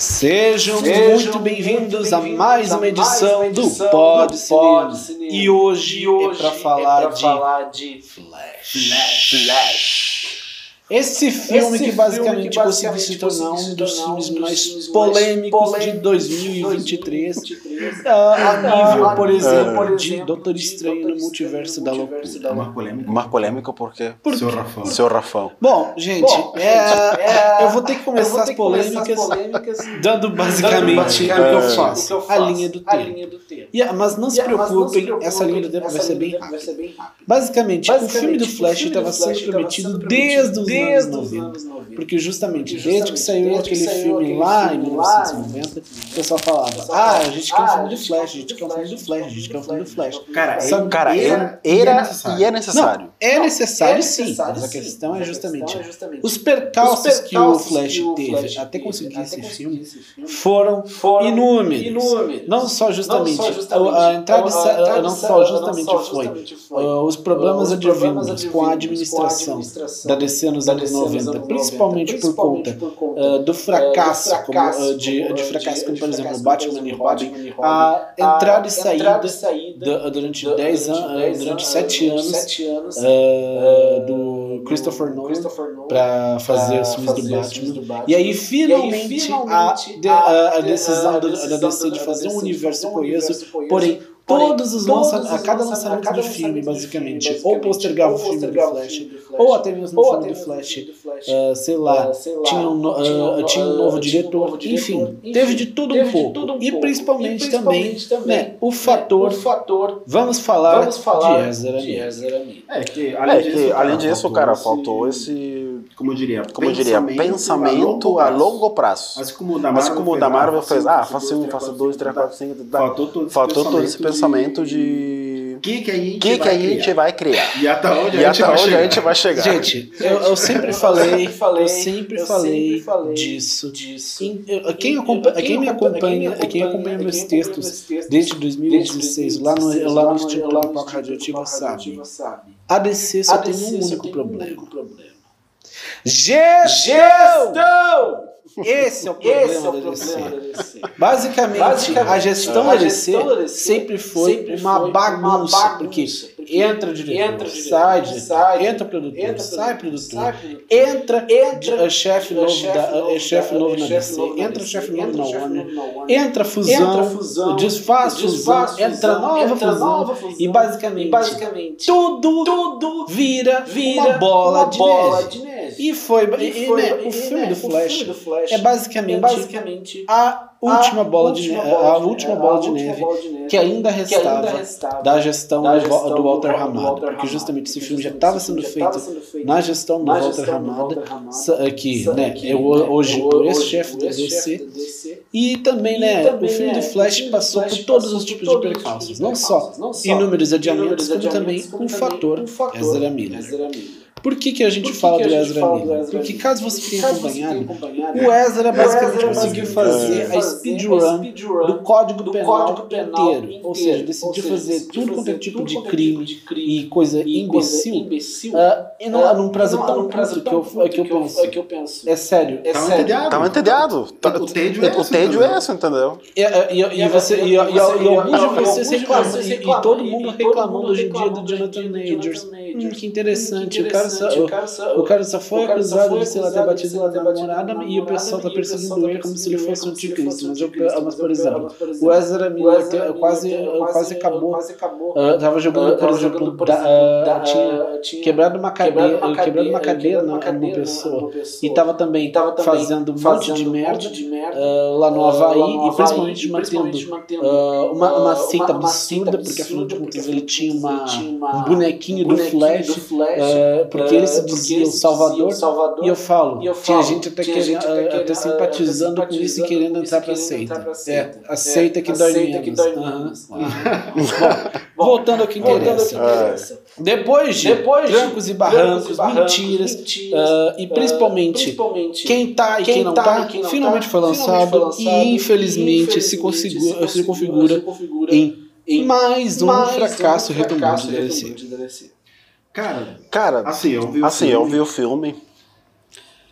Sejam, Sejam muito bem-vindos bem a mais uma edição, mais uma edição do Pod Cinema. Cinema. E hoje, e hoje é para falar, é falar, de, Flash. Flash. Flash. Esse filme Esse que basicamente, filme que basicamente conseguiu se tornar um dos filmes mais polêmicos de 2023, 2023 a, nível, por exemplo, é. de Doutor Estranho no Multiverso da Loucura. Mais polêmico? Mais polêmico porque... Por Seu Rafão. Seu Rafão. Bom, gente, Bom, é, é, eu vou ter que começar as polêmicas, polêmicas dando basicamente, dando o que eu faço, a linha do tempo. Yeah, mas não se preocupem, essa linha do tempo vai ser bem rápida. Basicamente, o filme do Flash estava sendo prometido desde os desde os anos 90. Porque justamente, desde que saiu aquele filme lá em 1990, o pessoal falava: Ah, a gente quer um filme do Flash, a gente quer um filme do Flash, a gente quer um filme do Flash. Cara, cara era, era e é necessário. Não, é necessário sim, mas a questão é justamente os percalços que o Flash teve. Até conseguir esse filme foram inúmeros. Não só justamente a entrada não só justamente foi. os problemas advindos com a administração da DC nos anos 90, principalmente por conta uh, do fracasso, como, uh, de, de fracasso como, por exemplo, Batman e Robin, a entrada e saída durante 10 anos, durante 7 anos do Christopher Nolan para fazer os filmes do Batman. E aí, finalmente, a, a decisão da DC de fazer um universo coeso, porém todos os lançamentos, a cada lançamento de filme, basicamente, ou postergava o filme do Flash, ou até mesmo o filme do Flash, uh, sei lá, tinha um, uh, tinha um novo diretor, enfim, teve de tudo um pouco. E principalmente também, né, o fator, vamos falar de Ezra Miller. É que, além disso, cara, faltou esse como eu diria, como eu diria pensamento, a longo prazo. Assim como o da Marvel, como o da Marvel fez, ah, faça um, faça dois, três, quatro, cinco. Faltou todo esse Faltou todo esse pensamento de. O que, que a gente, que vai, que a gente vai criar? E até onde, e a, gente até onde a gente vai chegar? Gente, eu, eu sempre falei, eu sempre falei disso. disso. Quem, acompanha, quem me acompanha, quem acompanha meus textos desde 2016, lá no, lá no Instituto Papo Radioativo, sabe. A DC só tem um único problema. Gestão! Esse é o problema, Esse é o da, DC. da DC. Basicamente, Basicamente a gestão, a da, DC sempre foi, sempre uma, foi bagunça, uma bagunça, porque entra diretor, entra diretor sai diretor, sai, entra produtor, entra sai produtor, sai produtor entra, entra chefe novo, da, chefe novo na DC, entra chefe novo na Warner, entra fusão, desfaz fusão, entra nova fusão, e basicamente tudo, vira uma bola, de, neve. E foi, e, foi né, o, filme do Flash é basicamente, a última bola de neve, a última bola de neve que ainda restava da gestão do Walter Hamada, porque justamente esse filme já estava sendo feito na gestão do Walter Hamada, que né, é hoje o ex-chefe da DC, e também né, o filme do Flash passou por todos os tipos de percalços, não só inúmeros adiamentos, como também um fator Ezra Miller. Por que, que a gente que fala que do Ezra Miller? Porque caso você tenha acompanhado, o Ezra basicamente conseguiu fazer a speedrun do Código Penal inteiro. Ou seja, decidiu fazer tudo quanto é tipo de crime e coisa imbecil uh, num prazo tão curto que eu, que, eu penso, É sério. É sério. Tava entediado. O tédio é esse, entendeu? E você e alguns de vocês reclamam, e todo mundo reclamando hoje em dia do Jonathan Majors. Hum, que interessante. O cara só, o, cara só, o cara só foi acusado de, sei lá, ter batido na namorada e o pessoal tá perseguindo ele como se ele fosse um anticristo. Mas, eu, mas por exemplo, o Ezra Miller quase, quase acabou. Uh, tava jogando, por exemplo, da, uh, tinha quebrado uma cadeira, quebrado uma cadeira numa pessoa e tava também fazendo um monte de merda lá no Havaí e principalmente mantendo uma, seita absurda, porque afinal de contas ele tinha um bonequinho do Flash, porque porque ele se dizia o Salvador, Salvador, e eu falo, e eu falo tinha gente até, tinha querendo, gente até, até simpatizando com isso e querendo entrar para seita. É, a seita que dói menos. voltando ao que interessa. Depois de trancos e barrancos, mentiras, uh, e principalmente, quem tá e quem, não tá, finalmente, tá, foi lançado, e infelizmente, se, configura, em mais um fracasso, um retumbante da DC. Cara, cara assim, eu vi o assim, filme. Eu vi o filme.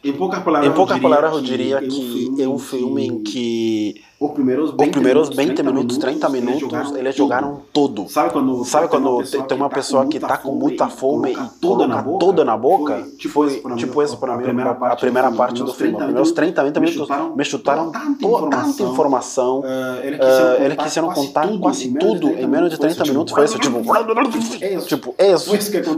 Em poucas palavras, em poucas palavras eu diria que é um filme em que os primeiros 20, os primeiros 20 minutos, 30 minutos, eles jogaram, eles jogaram tudo. Sabe quando, Sabe quando tem uma pessoa que está com muita fome e coloca toda na boca? Foi tipo isso para mim, a primeira parte do filme. Os primeiros 30, 20 minutos me chutaram tanta informação. Eles quiseram contar quase tudo em menos de 30 minutos. Foi isso, tipo, tipo, isso.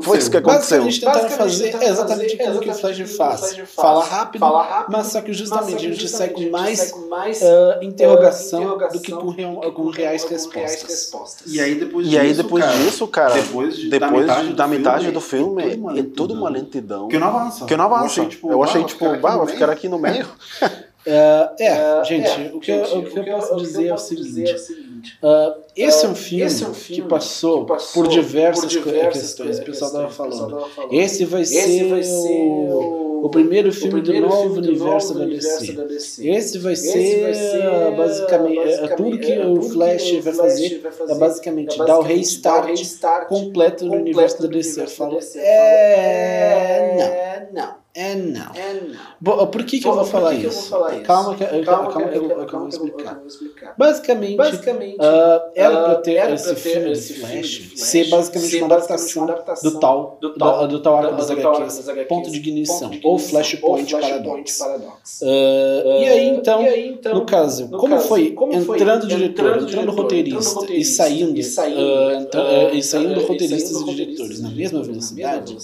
Foi isso que aconteceu. Basicamente tentaram fazer exatamente aquilo que o Flash faz. Fala rápido, mas só que justamente a gente sai com mais interrogações interrogação, interrogação do que com, real, com, reais, respostas. respostas. E aí depois, e disso, aí, depois cara, disso, cara, depois, de, depois da metade, da metade do filme, é, tudo uma lentidão. Que não avança. Que não avança. Eu achei, tipo, eu achei, tipo, bah, vou ficar aqui no meio. Uh, é, uh, gente, é, o, que gente eu, o, que eu, posso dizer, é o seguinte: uh, esse, é um filme, esse é um filme que, passou que passou, por diversas, por diversas questões, o pessoal estava falando. falando. Esse vai esse ser, vai ser o, o, primeiro filme, do, novo universo, da DC. da DC. Esse vai esse ser, vai ser basicamente, basicamente, tudo que é, o Flash, vai, fazer, vai fazer é basicamente, dar o restart, restart completo no universo da DC. Eu falo, é, não. não. É não. É não. Bom, por que, que, eu, vou falar que, que eu vou falar isso? Calma que, calma, calma que, eu, calma que eu vou explicar. Basicamente, basicamente uh, era para ter, era esse, filme esse Flash, Flash ser basicamente ser uma, adaptação uma adaptação do tal, do tal, do, do tal arco das HQs, ponto de ignição, ou Flashpoint Paradox. Paradox. Uh, uh, e, aí, então, e aí, então, no caso, no como, caso foi como entrando diretor, entrando roteirista e saindo, e saindo roteiristas e diretores na mesma velocidade,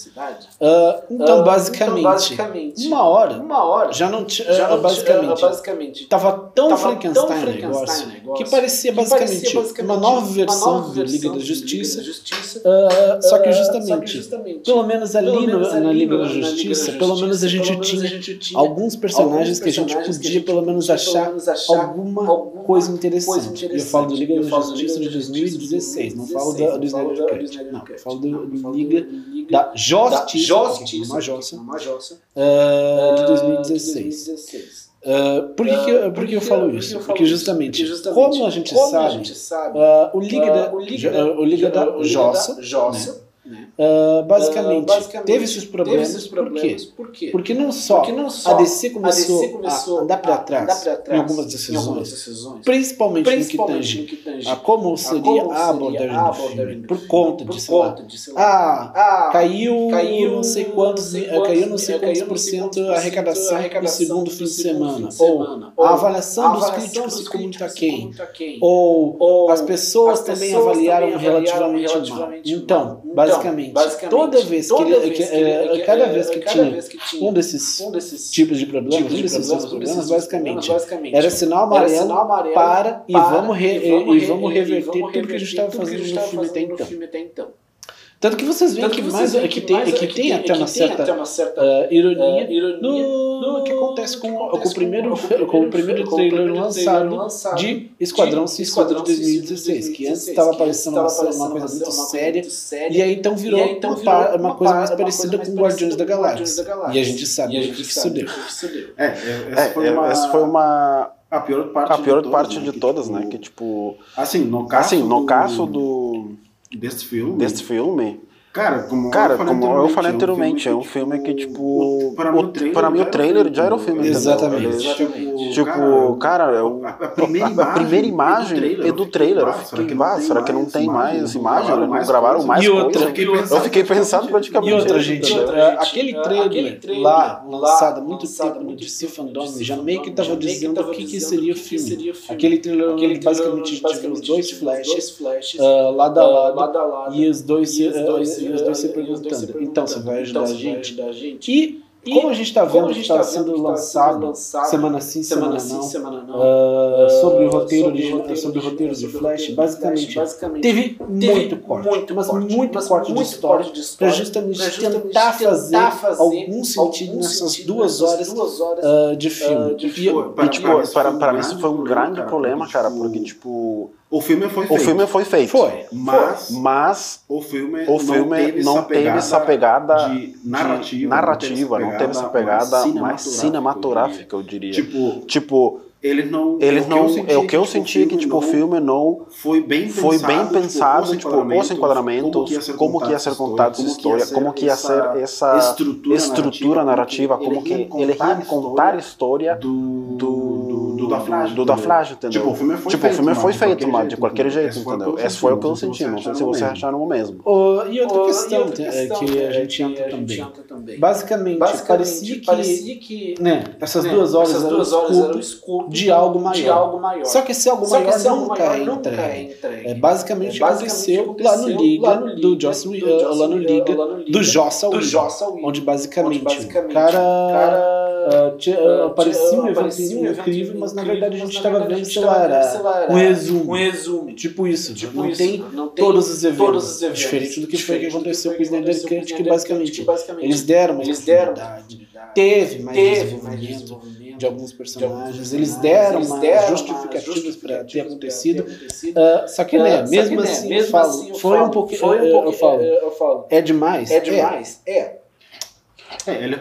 então, basicamente, basicamente. Uma hora, uma hora. Já não tinha uh, basicamente, basicamente. Tava tão tava Frankenstein, tão Frankenstein negócio, que parecia basicamente, que parecia basicamente uma nova versão, uma nova versão do Liga da Justiça, Liga da Justiça. Uh, só que justamente, que justamente pelo menos ali, pelo menos no, na, Liga da Justiça, pelo menos a gente, tinha, a gente tinha alguns personagens que a gente podia pelo menos achar alguma coisa interessante. Eu falo do Liga da Justiça de 2016, não falo do Snyder Cut, não, falo do Liga da Justiça, uma jossa, uh, de 2016. Uh, por que, que, eu, por que eu falo isso? Porque justamente, como a gente sabe, uh, o Liga da, o Liga da Jossa, né? Uh, basicamente, uh, basicamente, teve esses problemas. Teve esses problemas. Por, quê? Por quê? Porque não só, Porque não só a, DC começou a, DC começou a andar para trás, trás, em algumas decisões, em algumas decisões principalmente, principalmente, no que tange a como seria a, como a abordagem a do filme, por conta por de, sei lá, de, sei lá ah, ah, caiu, caiu não sei quantos, caiu não sei quantos por cento a arrecadação no segundo fim de semana, ou a avaliação dos críticos ficou muito aquém, ou as pessoas também avaliaram relativamente mal. Então, basicamente basicamente, toda vez que, ele, que, é, cada vez que cada tinha, vez que tinha um, desses um desses tipos de problemas, tipos um desses problemas, problemas basicamente, basicamente, era sinal amarelo, era sinal amarelo para, para, e vamos, re, e vamos, e vamos reverter tudo que a gente estava fazendo no filme até então. Tanto que vocês veem que, mais, é que, tem, é que tem até uma certa, até uma certa uh, ironia, uh, ironia no, no, que acontece com, com, com, o, primeiro, com o primeiro trailer lançado, lançado de Esquadrão Suicida de 2016, que antes estava parecendo uma, uma coisa muito séria, e aí então virou, aí, então virou uma, uma, coisa mais parecida com Guardiões da Galáxia. E a gente sabe o que isso deu. É, essa foi uma a pior parte, de, né? todas, né? Que tipo. Assim, no caso, assim, no caso do deste filme. Deste filme. Cara, como, Cara, eu, falei como eu falei anteriormente, é um filme que, tipo. Para mim, o trailer, para mim, o trailer já era o filme. Exatamente. Tipo, tipo, cara, a, primeira imagem, a primeira imagem é do trailer. Eu fiquei, ah, será que não tem mais imagem? Eles não gravaram mais e outra, Eu fiquei pensando praticamente. E outra, gente, aquele trailer lá, lançado há muito tempo no DC Fandom, já meio que estava dizendo o que seria o filme. Aquele trailer basicamente a viu os dois flashes lado a lado e os dois e os dois se perguntando, então você vai ajudar a gente? E e como a gente está vendo que está sendo lançado, semana sim, semana, não, semana não uh, sobre o roteiro, sobre, roteiro, sobre o roteiro de Flash, basicamente, basicamente teve, teve muito corte, muito mas corte, muito mas corte de história, para justamente, justamente tentar, fazer, fazer algum sentido nessas duas horas, duas horas uh, de filme. Uh, de filme. E, tipo, para, para mim isso foi um grande problema, cara, porque tipo o filme foi feito. O filme foi feito. Foi. Mas, mas o filme, o filme não teve, não essa, teve pegada essa pegada de narrativa, de narrativa não teve essa pegada, mais cinematográfica, eu diria. Tipo, tipo eles não. Eles não. É o que eu senti que, tipo, o filme não. Foi bem pensado, foi bem pensado tipo, os enquadramentos, como que ia ser contada essa história, como que ia ser essa estrutura narrativa, como que ele ia contar a história do do da Flash. Do da Flash, entendeu? Tipo, o filme foi tipo, feito, o filme foi feito mas de qualquer jeito, entendeu? Esse foi o que eu senti, não sei se vocês acharam o mesmo. E outra questão que a gente entra também. Basicamente, parecia que né, essas duas horas eram o escopo de algo maior. Só que esse algo maior nunca é entregue. É, basicamente aconteceu lá no Liga do Joss lá no Liga do Jossa onde basicamente o cara uh, parecia um evento incrível, mas na verdade a gente estava vendo, sei lá, era um resumo. Um resumo. Tipo isso. Tipo não, isso. Tem não tem todos os eventos. Todos os eventos diferente do que foi que aconteceu com o Snyder Cut, que basicamente eles deram uma eles deram Teve mais desenvolvimento de alguns personagens, eles deram mais justificativas para ter acontecido. Uh, só que, né, mesmo assim, eu falo, foi um pouco, eu falo, é demais? É demais? É. É, ele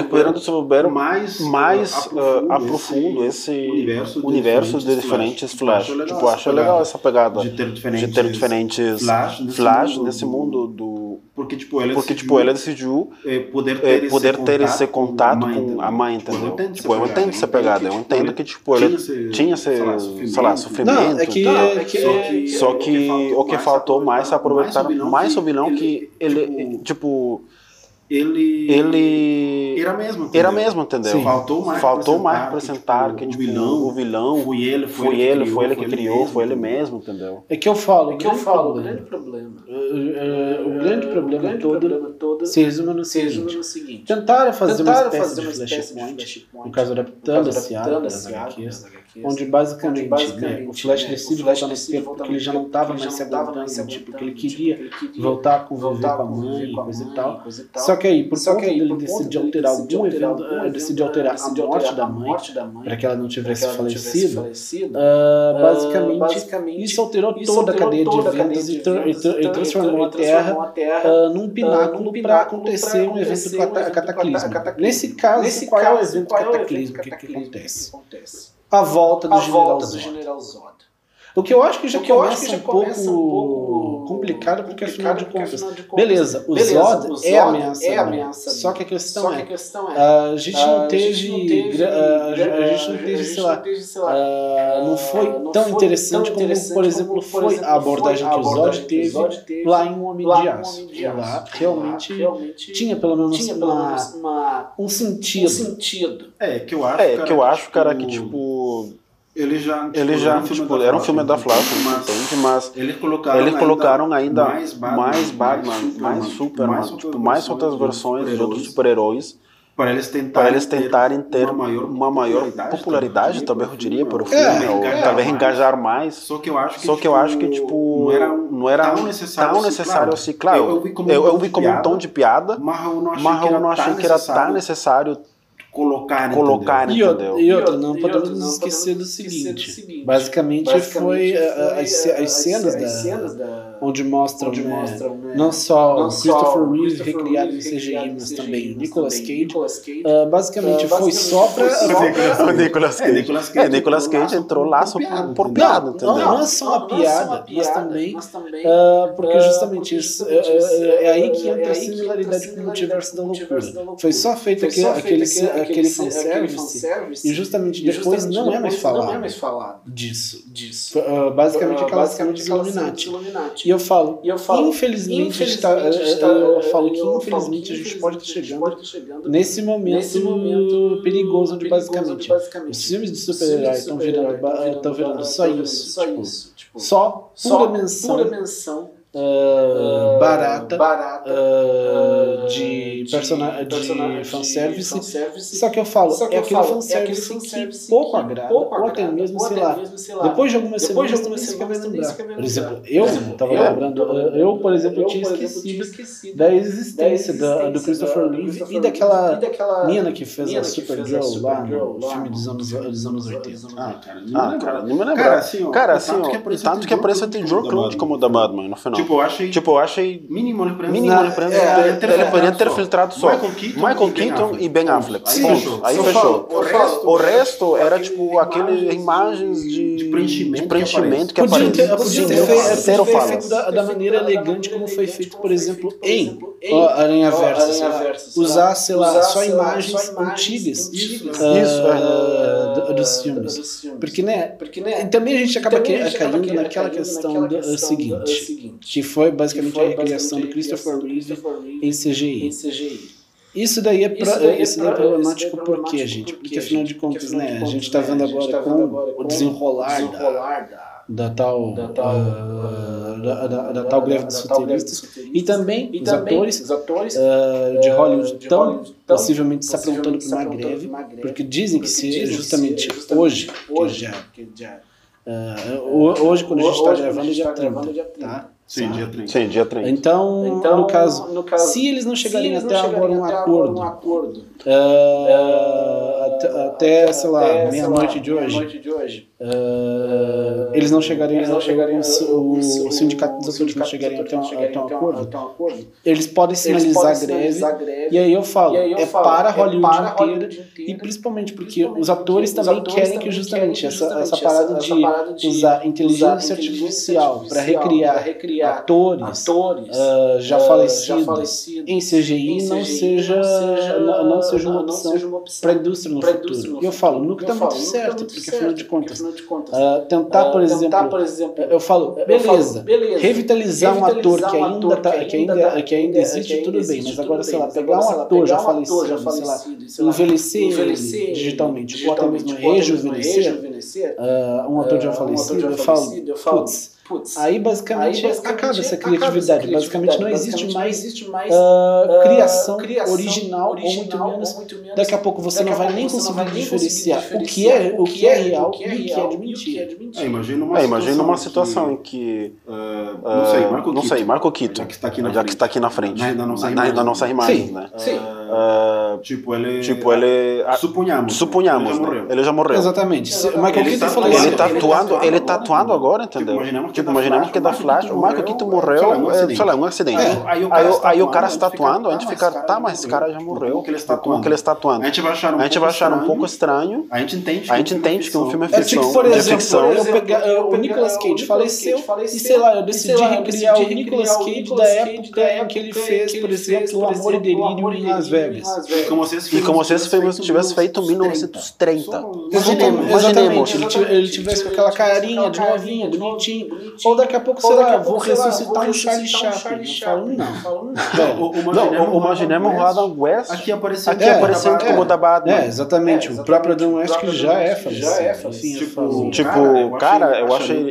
é poderando souber mais, mais uh, aprofundo esse universo de, universo de diferentes Flash. Flash. Tipo, acho legal essa pegada de ter diferentes, de ter diferentes Flash, nesse, flash mundo, nesse mundo do porque tipo ele porque, decidiu, tipo, ele decidiu é, poder ter, é, poder esse, ter contato esse contato com a mãe, entendeu? Eu entendo tipo, eu entendo essa pegada, eu entendo que tipo ele tinha esse, sei lá, sofrimento. Não, é que, é que só que o que faltou mais é aproveitar mais o vilão que ele tipo ele, ele era mesmo, entendeu? Era mesmo, entendeu? Sim. Faltou mais, faltou mais para apresentar que, tipo, o vilão, o vilão foi ele, foi, foi ele, foi ele que criou, foi ele mesmo, entendeu? É que eu falo, é que eu falo, o grande problema, o, o grande problema todo se resume no seguinte: tentaram fazer uma espécie de flashpoint, no caso adaptando esse das HQs onde basicamente, né, o Flash decide voltar no tempo porque ele já não estava mais se aguentando, tipo, porque ele queria voltar a conviver com a mãe e coisa e tal. Só que aí, por conta dele decidir alterar algum evento, ele decide alterar a morte da mãe, para que ela não tivesse falecido, uh, basicamente, isso alterou toda a cadeia de eventos e, e transformou a Terra uh, num pináculo para acontecer um evento cataclismo. Nesse caso, qual é o evento cataclismo que acontece? a volta do general Zod. O que eu acho que já, que começa, que já um começa um pouco complicado, porque afinal de contas, beleza, o Beleza, Zod, o Zod é ameaça, é ameaça só que a questão é, a, questão é a gente não teve, a gente não teve, sei lá, não foi tão interessante como, por exemplo, foi a abordagem que o Zod teve lá em Um Homem de Aço. Lá realmente tinha pelo menos um sentido. É, que eu acho, é, que eu acho, cara, que tipo ele já, tipo, ele já era um filme, tipo, da, era um filme da Flash, mas, entende? mas eles colocaram, eles colocaram ainda, mais Batman, mais, Batman, mais, Superman, mais, tipo, mais outras versões de outros super-heróis para eles tentarem, para eles tentarem ter, uma maior, uma maior popularidade, talvez eu diria, para o filme, é, ou engajar talvez mais. engajar mais. Só que eu acho que, Só que, eu acho que tipo, não era, não era tão necessário, tão necessário assim, claro. Eu, eu, vi como, eu, um, eu vi como um tom de piada, mas eu não achei, mas eu não achei que era tão necessário colocar, colocar e, outra, e outra, não podemos nos esquecer, do seguinte, basicamente, basicamente foi, foi as, as, cenas, da, cenas da, onde mostram, onde né, mostram né, não só não Christopher Reeve recriado em CGI, mas também Nicolas Cage, uh, basicamente uh, foi só para o Nicolas Cage, é, Nicolas Cage, é, Nicolas Cage entrou lá só por, por piada, não, não, é só uma piada, mas também, uh, porque justamente isso, é, é aí que entra a similaridade com o multiverso da loucura, foi só feito aquele aquele fanservice, e justamente depois não, é mais falado, é disso. disso. Basicamente aquelas basicamente Illuminati. Eu falo, e eu falo infelizmente, infelizmente tá, tá, eu falo que infelizmente a gente pode estar chegando, chegando nesse, momento nesse momento perigoso onde basicamente, basicamente. Os filmes de super-herói estão virando, virando, virando só isso. Só, tipo, isso, tipo, só pura menção Uh, barata, barata uh, de, persona de, de fanservice. fanservice. Só que eu falo, que é, aquele falo fanservice é aquele que pouco agrada, pouco ou até mesmo, sei lá, depois de algumas depois semanas de algumas também se lembrar. Por exemplo, eu estava lembrando, eu, por exemplo, eu, tinha esquecido da existência da, do Christopher Reeve e daquela menina que fez a Supergirl lá no filme dos anos, dos anos 80. Ah, cara, não me lembro. Cara, assim, ó, tanto que aparece tem Joe Clooney como da Batman no final. Tipo, eu achei. Tipo, eu achei. Mínimo referência. Mínimo referência. É, ele poderia ter filtrado só. Michael Keaton, Michael Keaton e Ben Affleck. Aí fechou. Aí fechou. O resto era tipo aquelas imagens de preenchimento que aparecem. Podia ter feito da maneira elegante como foi feito, por exemplo, em Aranha Versa. Usar, sei lá, só imagens antigas dos filmes. Porque, né? Porque, né? Também a gente acaba caindo naquela questão do seguinte, que foi basicamente a recriação do Christopher Reeve em CGI. Isso daí é, pra, daí é, isso daí é problemático por quê, gente? Porque afinal de contas, né, a gente está vendo agora com o desenrolar da da tal, da tal, uh, da, da, da, tal greve dos roteiristas e também e os também atores, os atores uh, de Hollywood estão possivelmente se aprontando para uma greve, porque dizem que se justamente hoje, hoje que uh, hoje quando a gente está gravando, dia 30, tá? Sim, dia 30. Sim, dia 30. Então, então no, caso, no caso, se eles não chegarem eles até agora um acordo, um acordo uh, até, até, sei lá, meia-noite de hoje, de hoje Uh, eles não chegariam, eles não chegariam o, o, sindicato dos atores não chegariam até um, até um acordo, eles podem sinalizar eles podem greve, greve, e aí eu falo, aí eu é, falo para é Hollywood, para inteira, inteira, e principalmente porque os atores também atores querem que justamente, essa, essa, parada, essa, de parada de usar inteligência artificial para recriar, recriar atores, atores uh, já, falecidos já falecidos em CGI, em não, seja, não, não seja uma opção para a indústria no futuro. E eu falo, nunca está muito certo, porque afinal de contas de contas. Uh, tentar, por, uh, exemplo, tentar, por exemplo, eu falo, beleza, eu falo, beleza revitalizar, um ator que ainda, tá, que ainda, tá, que ainda existe, tudo bem, mas agora, sei lá, pegar um ator já falecido, sei lá, envelhecer, envelhecer digitalmente, ou até mesmo rejuvenescer, uh, um ator já falecido, eu falo, putz, Putz, aí basicamente, aí basicamente acaba essa criatividade. Acaba basicamente, não existe mais, não existe mais uh, criação, criação original, original, ou, muito menos, ou muito menos. Daqui a pouco você não vai nem conseguir diferenciar, o que é, o que é real e o que é de mentira. É, imagina uma, é, imagina uma situação em que. Uh, não sei, Marco Não sei, Marco Quito. Já que está aqui na, já que está aqui na frente. Na, nossa, imagem, na nossa imagem, né? Sim. Uh, tipo, ele. Tipo, ele. Suponhamos. Suponhamos. Ele já morreu. Ele já morreu. Exatamente. Michael Keaton falou Ele está atuando, ele tá atuando agora, entendeu? Tipo, imaginamos que é da Flash, o Michael Keaton morreu, sei lá, um acidente. Aí o cara está atuando, a gente fica, tá, mas esse cara já morreu. Como que ele está atuando? A gente vai achar um pouco estranho. A gente entende que um filme é ficção. É tipo, por exemplo, o Nicolas Cage faleceu e sei lá, eu decidi recriar o Nicolas Cage da época que ele fez, por exemplo, O Amor e Delírio em Las Vegas. E como se esse filme tivesse feito em 1930. Exatamente, ele tivesse com aquela carinha de novinha, bonitinho. Ou daqui a pouco, sei lá, vou ressuscitar um Charlie Chaplin. Não falo não. Não, o Imaginemos o Adam West aqui aparecendo, aqui aparecendo como da Batman. É, exatamente. O próprio Adam West que já é falecido. Tipo, tipo, cara, eu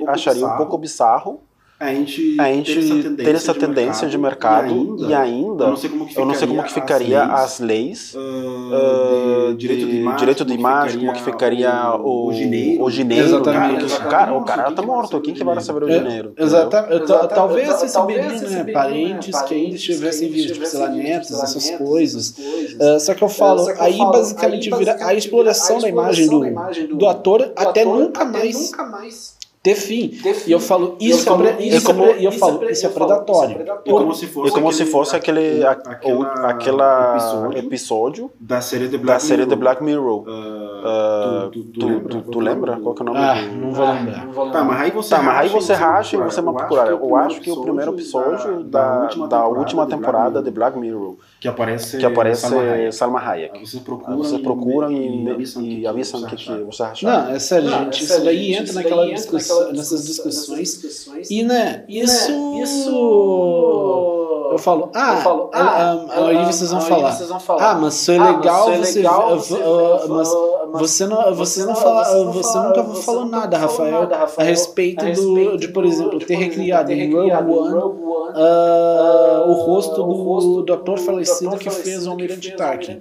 acharia um pouco bizarro a gente, a gente ter essa tendência, de, mercado, de mercado e, ainda, e ainda, eu não sei como que ficaria, não sei como que ficaria as leis, as leis uh, de direito de imagem, direito de imagem como que ficaria o, o, gineiro, o gineiro exatamente. Cara, cara, o cara tá morto, quem que vai saber o gineiro? É, exatamente, talvez você saberia, né, parentes que ainda estivessem vivos, tipo, sei lá, netos, essas coisas, uh, só que eu falo, aí basicamente vira a exploração da imagem do ator até nunca mais ter fim. Ter fim. E eu falo, isso, eu é, isso, é, como, eu falo, isso é predatório. E como se fosse, como aquele, se fosse aquele, aquela, aquela episódio, episódio, da série de Black, da série Mirror. Black Mirror. Uh, uh, tu, tu, tu, lembra? tu, lembra? Qual é o nome? Ah, do... não vou lembrar. Tá, mas aí você, tá, mas aí você racha e você vai procurar. Eu acho que o primeiro episódio da, da última temporada de Black Mirror que aparece, que aparece Salma Hayek. Aí vocês procuram, vocês procuram e, e, e avisam o que, que, você acha. Não, é sério, não, gente. É isso daí entra naquela discussão, nessas discussões. E, né, isso. isso eu falo, ah, eu falo, ah, ah, ah aí vocês vão, falar, vocês vão falar, ah, mas foi legal, ah, você, legal você, uh, mas você não, você não fala, você nunca falou nada, Rafael, a respeito do, de, por exemplo, ter recriado em Rogue One uh, o rosto do, do ator falecido que fez o Almirante Tarkin.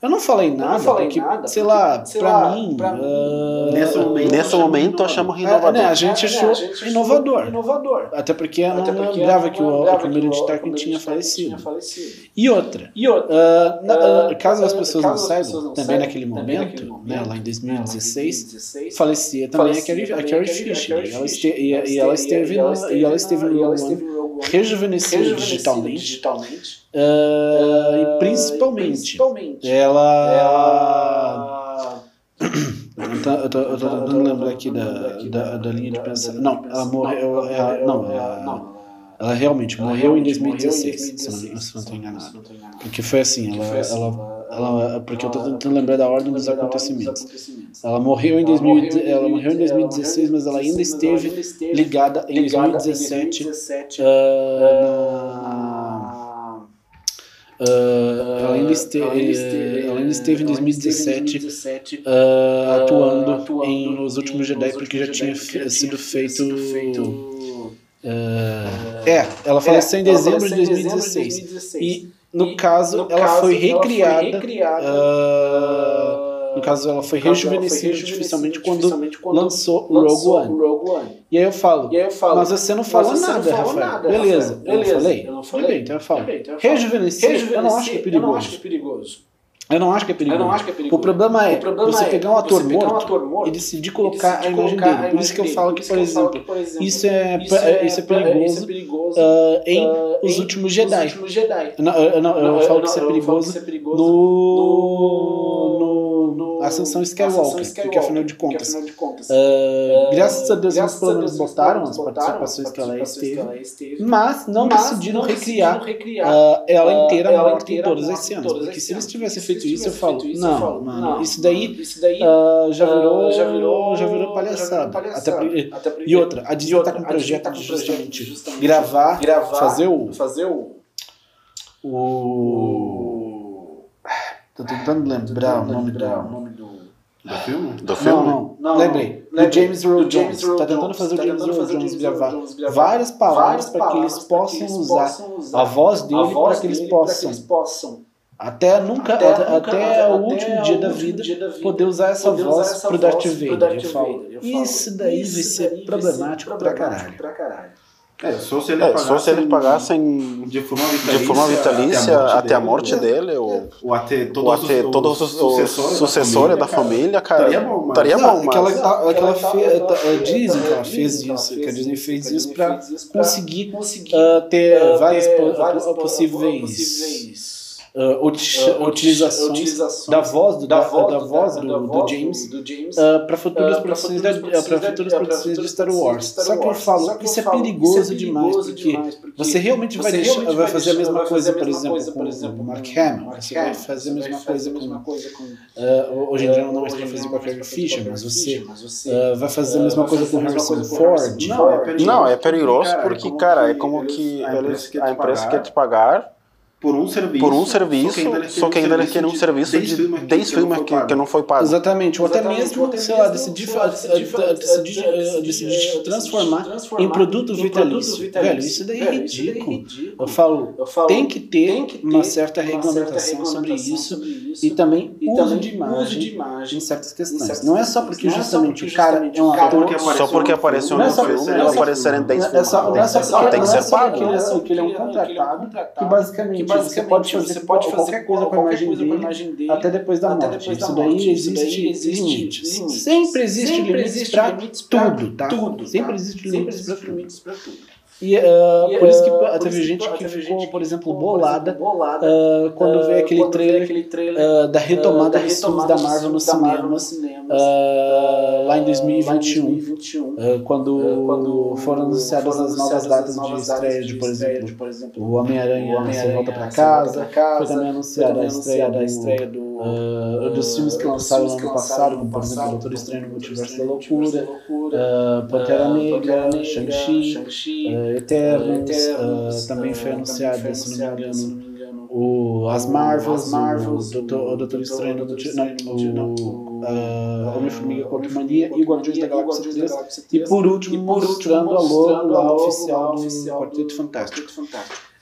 Eu não falei nada, porque, sei lá, pra mim, nesse nesse momento achamos renovador. É, né, a gente achou inovador. inovador. Até porque eu não lembrava que o, o Meredith Tarkin tinha falecido. E outra, e uh, uh, caso as pessoas não saibam, também naquele momento, né, lá em 2016, falecia também a Carrie, a Carrie Fisher. E ela, este, e, e ela esteve no, e ela esteve no Rogue One rejuvenescida digitalmente. Uh, e principalmente, ela, ela eu tô, eu tô, eu tô tentando lembrar aqui da, da, da linha de pensamento. Não, ela morreu. Ela, não, ela, ela realmente morreu em 2016, se não, se não estou enganado. Porque foi assim, ela, ela, porque eu estou tentando lembrar da ordem dos acontecimentos. Ela morreu em 2000, ela morreu em 2016, mas ela ainda esteve ligada em 2017 uh, na Uh, ela, ainda este, ela, ainda esteve em 2017 uh, atuando, atuando em Os Últimos Jedi, porque já tinha sido feito. Uh, é, ela faleceu é, em dezembro de 2016. E, no caso, ela foi recriada. No caso, ela foi rejuvenescida artificialmente quando, lançou o Rogue One. Rogue One. E aí eu falo, aí eu falo mas você não falou nada, Rafael. Nada, Beleza. Beleza, eu não falei? Eu não falei. Bem, então eu falo. Bem, então eu falo. Rejuvenescer, Rejuvenescer, eu não acho que é perigoso. Eu não acho que é perigoso. Eu não acho que é perigoso. Que. O problema é o problema você, é pegar um ator, morto, um ator morto e decidir colocar, a, imagem dele. Por isso que eu falo que, por exemplo, isso é, isso é, isso é perigoso, isso é perigoso uh, em uh, Os Últimos Jedi. Os últimos Jedi. Não, eu, não, eu, eu, falo que isso é perigoso no, no Ascensão Skywalker, Skywalker, porque afinal de contas, afinal de contas. uh, graças a Deus eles pelo menos botaram as participações que ela esteve, mas não decidiram recriar ela inteira morta em todas as cenas, porque se eles tivessem feito isso, eu falo, isso, não, mano, não, isso daí, uh, já, virou, uh, já, virou, já virou palhaçada. E outra, a Disney está com um projeto tá de justamente, justamente gravar, gravar, fazer o... Fazer o, o... Tô tentando lembrar o nome do... Do filme? Do filme? Não, não, não lembrei. Do James Earl Jones. Está tentando fazer o tá James Earl Jones gravar várias palavras para que eles possam usar a voz dele para que eles possam até nunca, até, até, nunca, até, até o último, dia, da vida, dia da vida, poder usar essa poder voz essa pro Darth Vader. Eu falo, isso daí isso vai ser problemático, pra caralho. É, só se, ele é, só se eles pagassem de forma vitalícia, de forma vitalícia até a morte até dele, dele ou, ou até todos, ou até os, todos os, os sucessores da família, cara. Estaria bom, mas. Estaria bom, mas... Aquela, aquela, aquela fe, dizem que ela fez isso, que a Disney fez isso para conseguir uh, ter várias possíveis uh, utilizações, utilizações da voz do, da, voz, da, da voz do, do, do James, James uh, para futuras uh, produções, da, para futuras produções de Star Wars. Só que eu falo, que isso é perigoso demais, porque você realmente vai, deixar, vai fazer a mesma coisa, por exemplo, com o Mark Hamill, você vai fazer a mesma coisa com... Hoje em dia não mais para fazer com a Carrie Fisher, mas você vai fazer a mesma coisa com o Harrison Ford. Não, é perigoso porque, cara, é como que a empresa quer te pagar por um serviço, por um serviço só que ainda ele quer um serviço de 10 filmes que, que, que, não foi pago. Exatamente, ou até mesmo, sei lá, decidir, decidir, decidir transformar em produto vitalício. Velho, isso daí é ridículo. Eu falo, tem que ter uma certa regulamentação sobre isso e também uso de imagem em certas questões. Não é só porque justamente o cara é um ator... Só porque apareceu no filme, não aparecer em 10 filmes. Não é só porque tem que ser pago. que ele é um contratado que basicamente você pode fazer, você pode fazer qualquer coisa com a imagem, dele, imagem dele até depois da morte. Depois isso, daí existe, existe limites. limites. Sempre existe Sempre limites existe para tudo, tá? Tudo, Sempre existe limites para tudo. E, uh, e por isso que uh, teve gente que ficou, gente por exemplo, bolada, bolada uh, quando vê aquele trailer, aquele trailer da retomada dos filmes da Marvel nos cinemas, lá em 2021, quando, quando foram anunciadas as novas datas de estreia de, por exemplo, o Homem-Aranha Homem Volta para Casa, foi também anunciada a estreia da do, dos filmes que lançaram no ano passado, como por exemplo Doutor Estranho no Multiverso da Loucura, Pantera Negra, Shang-Chi, Eternos, uh, também foi anunciado, se não me engano, o, as Marvels, Marvels o Doutor, o Doutor Estranho, o uh, Homem-Formiga Quanto Mania e o Guardiões da Galáxia 3, e por último mostrando a logo lá oficial do Quarteto Fantástico.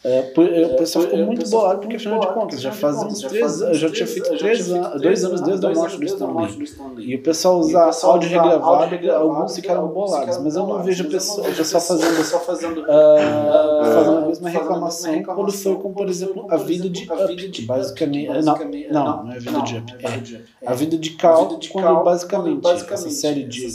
É, é, o pessoal ficou muito bolado porque, afinal de contas, já fazia uns três anos, já tinha feito três anos, dois anos desde a morte do Stanley. E o pessoal usar áudio regravado, alguns ficaram bolados, mas eu não vejo o pessoal, fazendo, só fazendo, a mesma reclamação quando foi com, por exemplo, a vida de Up, basicamente. Não, não, é a vida de Up, é a vida de Cal, quando basicamente essa série de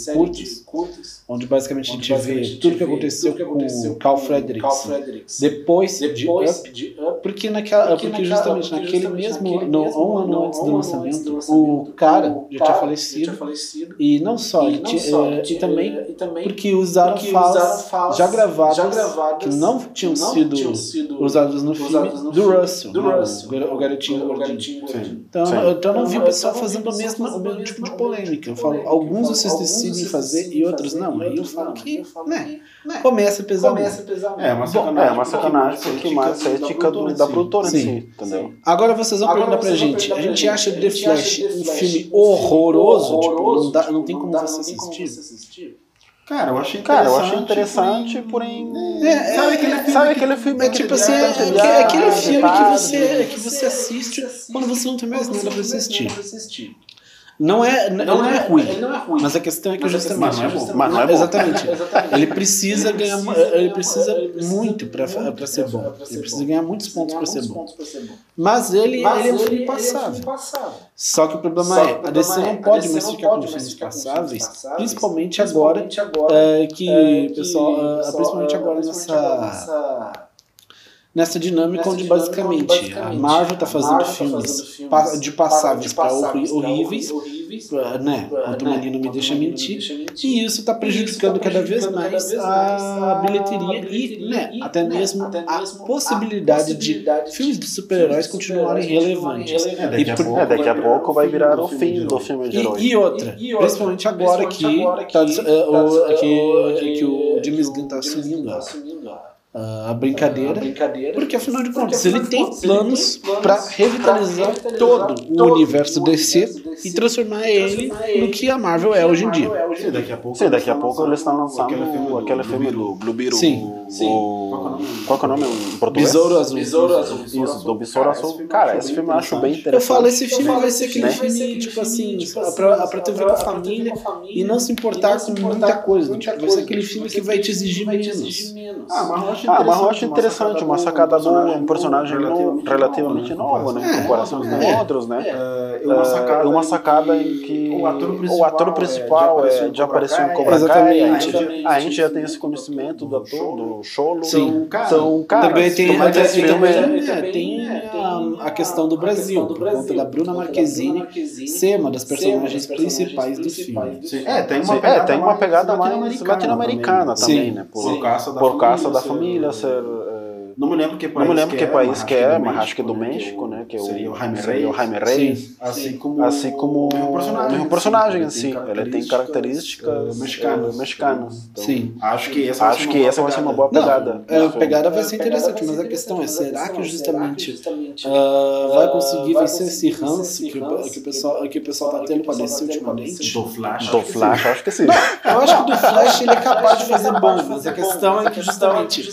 curtas, onde basicamente a gente vê tudo que aconteceu com Cal Fredericks, depois de Up, de Up porque, naquela, porque, porque justamente naquele, naquele mesmo, naquele no, mesmo um ano antes do lançamento, o cara já tinha falecido, falecido e não só, e, não só, e, e, também, e também porque usaram porque falas, falas já, gravadas, já gravadas que não tinham, não sido, tinham sido usadas no filme no do Russell, do Russell o, o garotinho. Então, Sim. então eu não vi o pessoal fazendo o mesmo, o mesmo tipo de polêmica. Eu falo, alguns vocês decidem fazer e outros não. Aí eu falo que, né, começa a pesar. É uma sacanagem. É uma sacanagem porque mais é ética do, da produtora sim, em si, entendeu? Agora vocês vão perguntar pra gente, a gente acha The Flash um filme horroroso? Tipo, não, dá, não tem como você assistir? Cara, eu achei interessante, Cara, eu achei interessante porém. É, é, sabe, aquele filme, sabe aquele filme? É tipo assim, é, é, aquele filme que você, que você assiste quando você não tem mais nada pra assistir. Não é, não, não é, é, ruim, ele não é ruim. Mas a questão é que justamente. Mas não é bom. Mas não é bom. Exatamente. Ele precisa ganhar. Ele precisa muito para ser bom. Ele precisa ganhar muitos pontos para ser bom. Mas ele, ele é um filme passável. Só que o problema é, a DC não pode mais ficar com filmes passáveis, principalmente agora que o pessoal, principalmente agora nessa nessa dinâmica onde basicamente, basicamente a Marvel está fazendo, tá fazendo filmes de passáveis para horríveis, horríveis né? Quanto né? não me deixa mentir, e isso está prejudicando cada vez mais a bilheteria e, né, até mesmo a possibilidade de filmes de super-heróis continuarem relevantes. É, daqui, a pouco, é, daqui a pouco vai virar o fim do filme de herói. E, outra, principalmente agora que, tá, que, que o James Gunn está assumindo a brincadeira, a brincadeira, porque afinal de contas ele tem planos para revitalizar, revitalizar todo, todo o universo DC, DC e transformar ele no que a Marvel é hoje em dia. Sim, daqui a pouco, Sim, daqui a pouco eles estão lançando aquele filme, aquele filme do Blue Beetle. Sim, sim. O, qual é o nome em português? Besouro Azul. Besouro Azul. Isso, do Besouro Azul. Cara, esse filme eu acho bem interessante. Eu falo, esse filme vai ser aquele filme, tipo assim, pra, pra ter ver com a família e não se importar com muita coisa. Tipo, vai ser aquele filme que vai te exigir menos. Ah, mas eu acho interessante interessante, uma sacada boa, um personagem relativamente novo, né? Em comparação com é. outros, né? É, é uma sacada, em que o ator principal, é, já apareceu em Cobra Kai, a gente, a gente já tem esse conhecimento do ator, do Cholo. Sim, são caras. Também tem, também, tem a, a questão do Brasil, por conta da Bruna Marquezine ser uma das personagens principais do filme. É, tem uma pegada, é, tem uma pegada mais latino-americana também, né? Por causa da família ser não me lembro que país, não me lembro que, que, é, país que é, mas acho que é do México, né? Que é o, seria o Jaime Reyes. O Jaime Reyes. Assim como, assim como o personagem, o personagem em si. Ele tem características mexicanas. mexicanas. Então, Sim. Acho que essa, acho que essa vai ser uma boa pegada. Não, a pegada vai ser interessante, mas a questão é, será que justamente uh, vai conseguir vencer esse ranço que, o pessoal, que o pessoal tá tendo para descer ultimamente? Do Flash. Do Flash, acho que sim. Eu acho que do Flash ele é capaz de fazer bom, mas a questão é que justamente...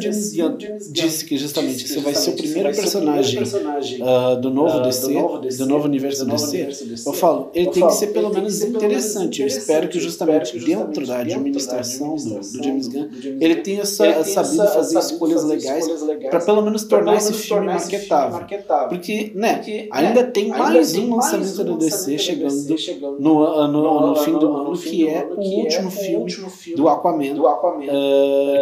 James Gunn disse que justamente você vai ser o primeiro personagem uh, do novo uh, DC, do novo, universo do DC, eu falo, ele tem que ser pelo menos interessante. Eu espero que justamente dentro da administração do, James Gunn, ele tenha sabido fazer escolhas legais para pelo menos tornar esse filme marketável. Porque, né, ainda tem mais um lançamento do DC chegando no, no, no fim do ano, que é o último filme do Aquaman.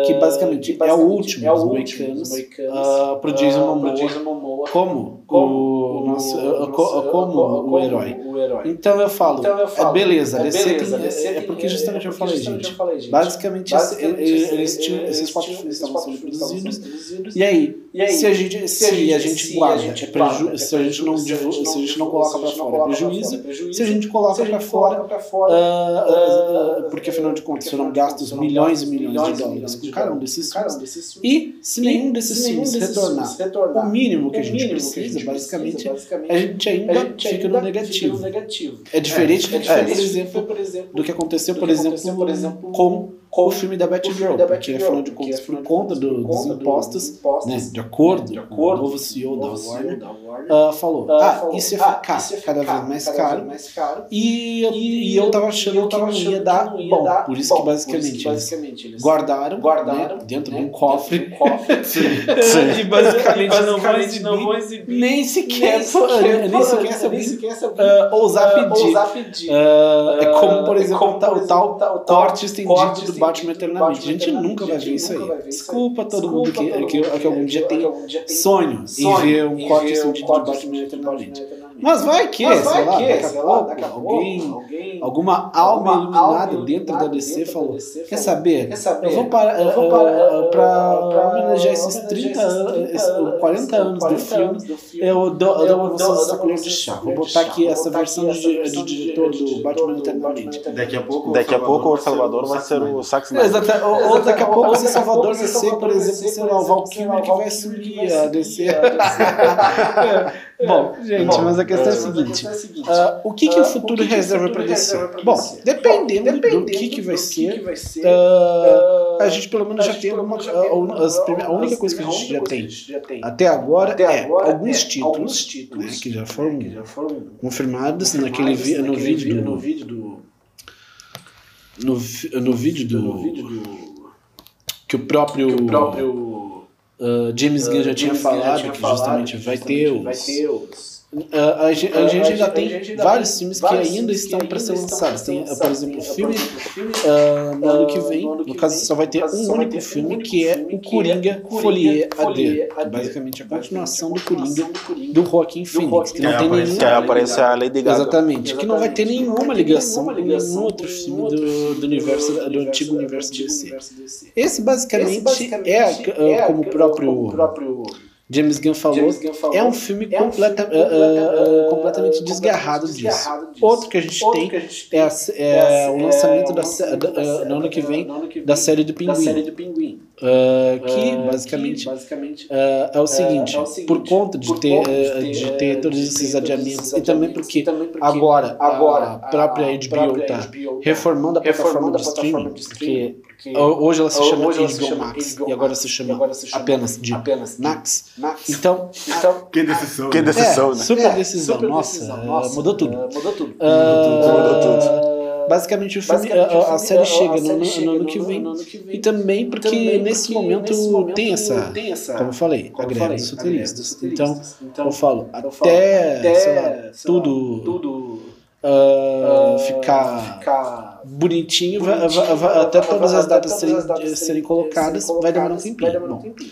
Que basicamente, que basicamente é o último é o dos Moicanos, uh, pro Jason Momoa, Jason Momoa como, como? O nosso, uh, como, como o, herói. o herói. Então eu falo, então eu falo é beleza, é, beleza, tem, é, é porque justamente eu falei, gente, basicamente, eles tinham, esses quatro filmes estavam sendo produzidos, e aí, se a gente, se a gente guarda, é preju, se a gente não se a gente não coloca para fora é prejuízo, se a gente coloca para fora, porque afinal de contas foram gastos milhões e milhões de dólares com cada um desses filmes. E se nenhum desses filmes retornar o mínimo que a gente precisa, basicamente, a gente ainda fica no negativo. É diferente, é, é diferente por, exemplo, do que aconteceu, por exemplo, com com o filme da Batgirl, porque afinal de contas, por conta do, dos impostos, né, de acordo com o novo CEO da Warner, uh, falou, ah, isso ia ficar cada vez mais caro, e, e eu tava achando que não ia dar bom, por isso que basicamente eles guardaram, né, dentro de um cofre, e basicamente não vão exibir, nem sequer, nem sequer ousar pedir. É como, por exemplo, o tal corte estendido do Batman eternamente. A gente nunca vai ver isso aí. Desculpa todo mundo que, que, algum dia tem sonho em ver um corte estendido do Batman eternamente. Mas vai que, Mas vai sei, lá, que daqui a pouco, daqui a alguém, alguém, alguma alma iluminada dentro da DC falou, DC quer saber? Quer saber? Eu vou para, eu vou para, uh, para homenagear esses 30 anos, 40 anos do filme, eu dou, eu dou vocês essa colher de chá. Vou botar aqui essa versão de, de diretor do Batman eternamente. Daqui a pouco, daqui a pouco o Salvador vai ser o Sax Snyder. Ou daqui a pouco o Salvador vai ser, por exemplo, sei lá, o Val Kilmer que vai assumir a DC. Bom, gente, mas a questão é a seguinte: uh, o que, que o futuro reserva para DC? Bom, dependendo, dependendo do que, que vai ser, uh, a gente pelo menos já tem alguma. Uh, a única coisa que a gente já tem até agora é alguns títulos né, que já foram confirmados naquele no vídeo do. No, no vídeo do. Que o próprio. Que o próprio Uh, James Gunn já tinha falado que justamente vai ter os Uh, a, gente, a gente ainda tem vários filmes que ainda estão para ser lançados. Tem, por exemplo, o filme uh, no ano que vem, no caso só vai ter um único filme que é o Coringa Folie AD, basicamente é a continuação do Coringa do Joaquim Phoenix, que não tem nenhum que aparece a Lady Gaga. Exatamente, que não vai ter nenhuma ligação com nenhum outro filme do, do universo do antigo universo DC. Esse basicamente é como o próprio James Gunn falou, James Gunn falou é um filme, é um completa, filme uh, uh, completamente desgarrado, desgarrado disso. disso. Outro que a gente Outro tem gente é, a, é, é, o lançamento da, da, da, no ano que vem da série do Pinguim. Uh, que basicamente, basicamente é o seguinte, é o seguinte por conta de por ter, conta de, de ter todos esses adiamentos e também porque, também porque agora, agora a própria HBO está reformando a plataforma de streaming, porque Hoje ela se chama hoje HBO, chama Max, HBO e agora se chama, agora se chama apenas de apenas Max. Max. Então, então que decisão, que decisão, é, né? Super decisão, é, super nossa, decisão. nossa, mudou tudo. Uh, mudou tudo. Uh, mudou tudo. Basicamente o filme, basicamente, a, a, série chega, a, no, série no, ano que vem, e também porque também nesse, momento nesse momento tem essa, tem essa como eu falei, como a greve dos roteiristas. Então, então, eu falo, até, até sei lá, tudo, tudo uh, ficar, ficar bonitinho, vai, vai, vai, até todas as datas serem, serem colocadas, vai demorar um tempinho.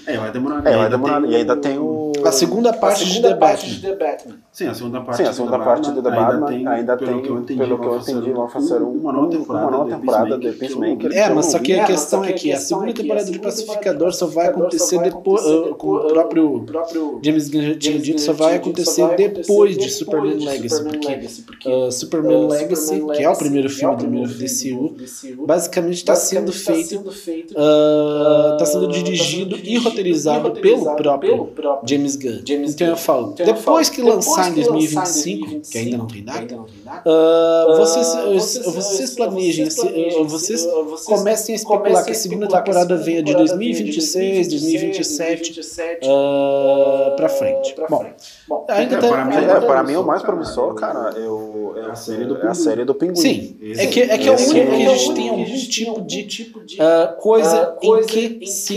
É, vai demorar. É, vai demorar. E ainda tem o... A segunda parte, a segunda de, The parte de The Batman. Sim, a segunda parte, Sim, a segunda parte de The Batman ainda tem, ainda pelo, tem, que eu entendi, pelo que eu entendi, vão fazer uma nova temporada, uma nova temporada de Peacemaker. É, mas só que a questão é que a segunda temporada de Pacificador só vai acontecer depois, como o próprio James Gunn já tinha dito, só vai acontecer depois de Superman Legacy, porque Superman Legacy, que é o primeiro filme do meu DCU, basicamente está sendo feito, está uh, sendo dirigido e roteirizado pelo próprio James Gunn. Então eu falo, depois que lançar em 2025, que ainda não tem data, uh, vocês, vocês planejem, vocês comecem a especular que a segunda temporada venha de 2026, 2027 para frente. Bom, ainda tá, para mim, é, para mim o mais promissor, cara, eu, é, a série do, é a série do Pinguim. Sim, é que é que é o único que a gente tem algum tipo de uh, coisa, em que se,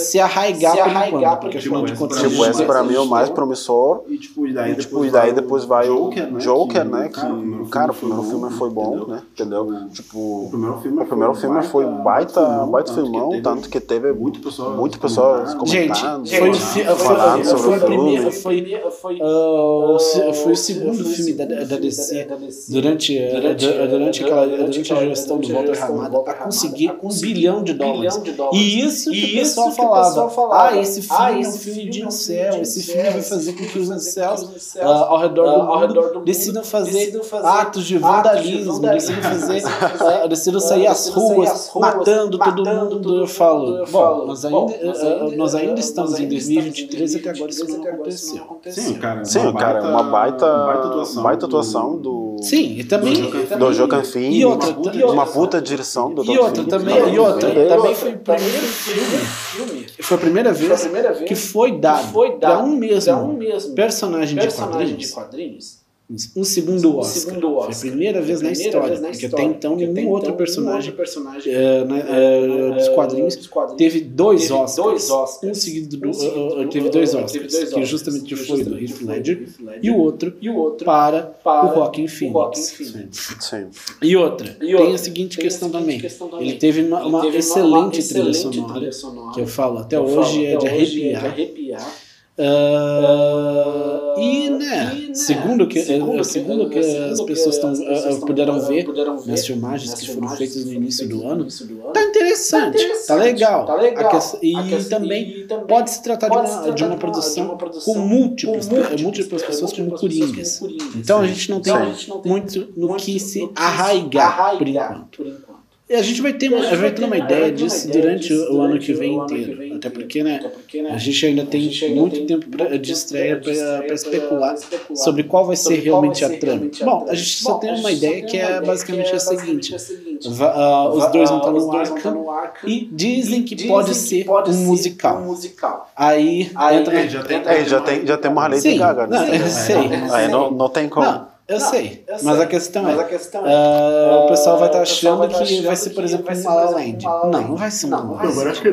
se arraigar, se arraigar por enquanto, porque afinal de contas... Tipo, esse pra mim é o mais promissor, e tipo, e daí, tipo, e daí depois vai o Joker, né, Joker, né que, cara, o primeiro filme foi bom, né, entendeu? Tipo, o primeiro filme foi baita, baita filmão, tanto que teve muito pessoas comentando, gente, falando sobre o filme. Foi o segundo filme da DC durante durante, durante, aquela, durante a gestão do Walter Ramada a conseguir um bilhão de dólares. E isso que o pessoal falava. Ah, esse filme é um filme de incel, esse filme vai fazer com que os incels uh, ao redor do mundo decidam fazer atos de vandalismo, decidam fazer, uh, decidam sair às ruas matando todo mundo. Eu falo, bom, nós ainda, nós ainda estamos em 2023 e até agora isso não aconteceu. Sim, cara, Sim, cara, uma baita, baita atuação do Sim, e também. Do Joaquin Phoenix. E outra, uma puta direção do E outra também, e outra, também foi o primeiro filme. Foi a primeira vez que foi dado para um mesmo personagem de quadrinhos um segundo Oscar. Um segundo Oscar. Foi a primeira vez, na, história, vez na história, porque até então nenhum então, outro personagem, personagem uh, na, uh, dos, quadrinhos dos, quadrinhos teve dois teve Oscars. Dois Oscars. Um seguido do, um seguido teve dois Oscars, teve dois que justamente foi, foi do Heath Ledger, Ledger, e o outro, e o outro para, para o Joaquin Phoenix. Phoenix. Sim. E outra, e outra, tem a seguinte tem questão, também. questão, também. Ele teve uma, uma, teve excelente, uma trilha, sonora, trilha sonora, que eu falo até hoje é de arrepiar. Uh, e, né, e, né, segundo que, segundo, segundo que, as pessoas tão, uh, puderam, ver puderam ver nas filmagens que foram feitas no início do ano, tá interessante, tá, interessante, tá legal. Tá legal. E, e, também pode se tratar de uma, de uma, produção, de uma produção com múltiplas, com múltiplas, múltiplas pessoas como coringas. Então a gente não tem muito no que se arraigar, por enquanto. E a gente vai ter, uma, vai ter uma ideia disso durante o ano que vem inteiro. Até porque, né, a gente ainda tem muito tempo pra, de estreia para especular sobre qual vai ser realmente a trama. Bom, a gente só tem uma ideia que é basicamente a seguinte: uh, os dois vão estar no Arkham e dizem que pode ser um musical. Aí entra. Já tem, já tem, uma Lady Gaga, né? Sei. Aí não, não tem como. Eu, não, sei, eu mas sei, a questão mas é, a questão é uh, o pessoal vai estar tá achando vai tá que vai ser, por exemplo, um La Land. Não, não vai ser um La La Land.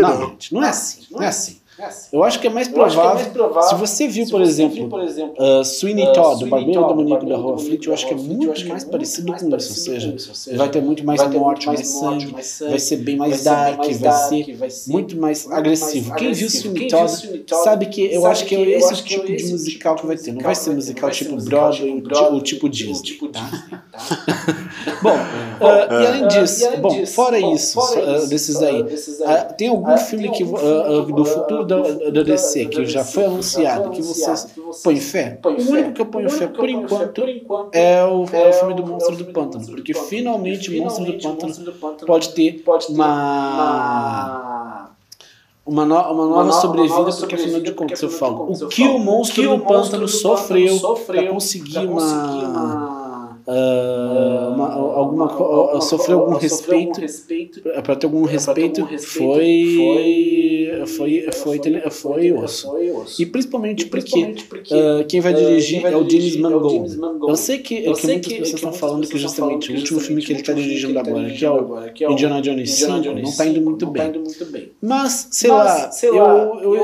Não, não, não é assim, não é assim. É assim. Eu acho que é mais provável. É mais provável se você viu, se por, você exemplo, viu por exemplo, uh, Sweeney Todd, uh, o Barbeiro Demoníaco da Rua Fleet, eu acho que é muito mais parecido com isso. Ou seja, vai ter muito mais morte, mais sangue, vai ser bem mais dark, vai ser muito mais agressivo. Quem viu Sweeney Todd sabe que eu acho que é esse tipo de musical que vai ter. Não vai ser musical tipo Broadway ou tipo Disney. Bom, uh, e além disso, bom, fora isso, desses aí, tem algum filme que do futuro da, da DC, que já foi anunciado, que vocês põem fé? O único que eu ponho fé, por enquanto, é o, é o filme do Monstro do Pântano, porque finalmente o Monstro do Pântano pode ter uma uma, no, uma nova sobrevida, porque afinal de contas eu falo. o que o monstro do pântano sofreu para conseguir uma Uh, uma, alguma, uh, sofreu algum respeito, respeito? Para ter algum respeito, foi foi foi foi, foi osso. E principalmente porque, uh, quem vai dirigir quem vai é o James Mangold. Eu sei que, eu que muitas que, pessoas estão falando que justamente o último filme que ele está dirigindo agora, que é o Indiana Jones 5, não está indo muito bem. Mas, sei lá, eu,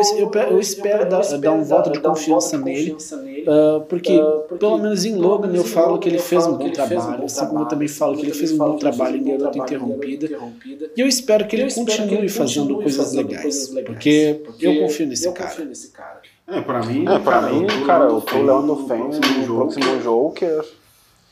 eu, espero dar um voto de confiança nele, porque pelo menos em Logan eu falo que ele fez um bom trabalho, assim como eu também falo que ele fez um bom trabalho em Garota Interrompida. E eu espero que ele continue fazendo coisas legais, porque eu confio nesse cara. É, pra mim, é, pra mim, cara, eu tô levando fé no próximo jogo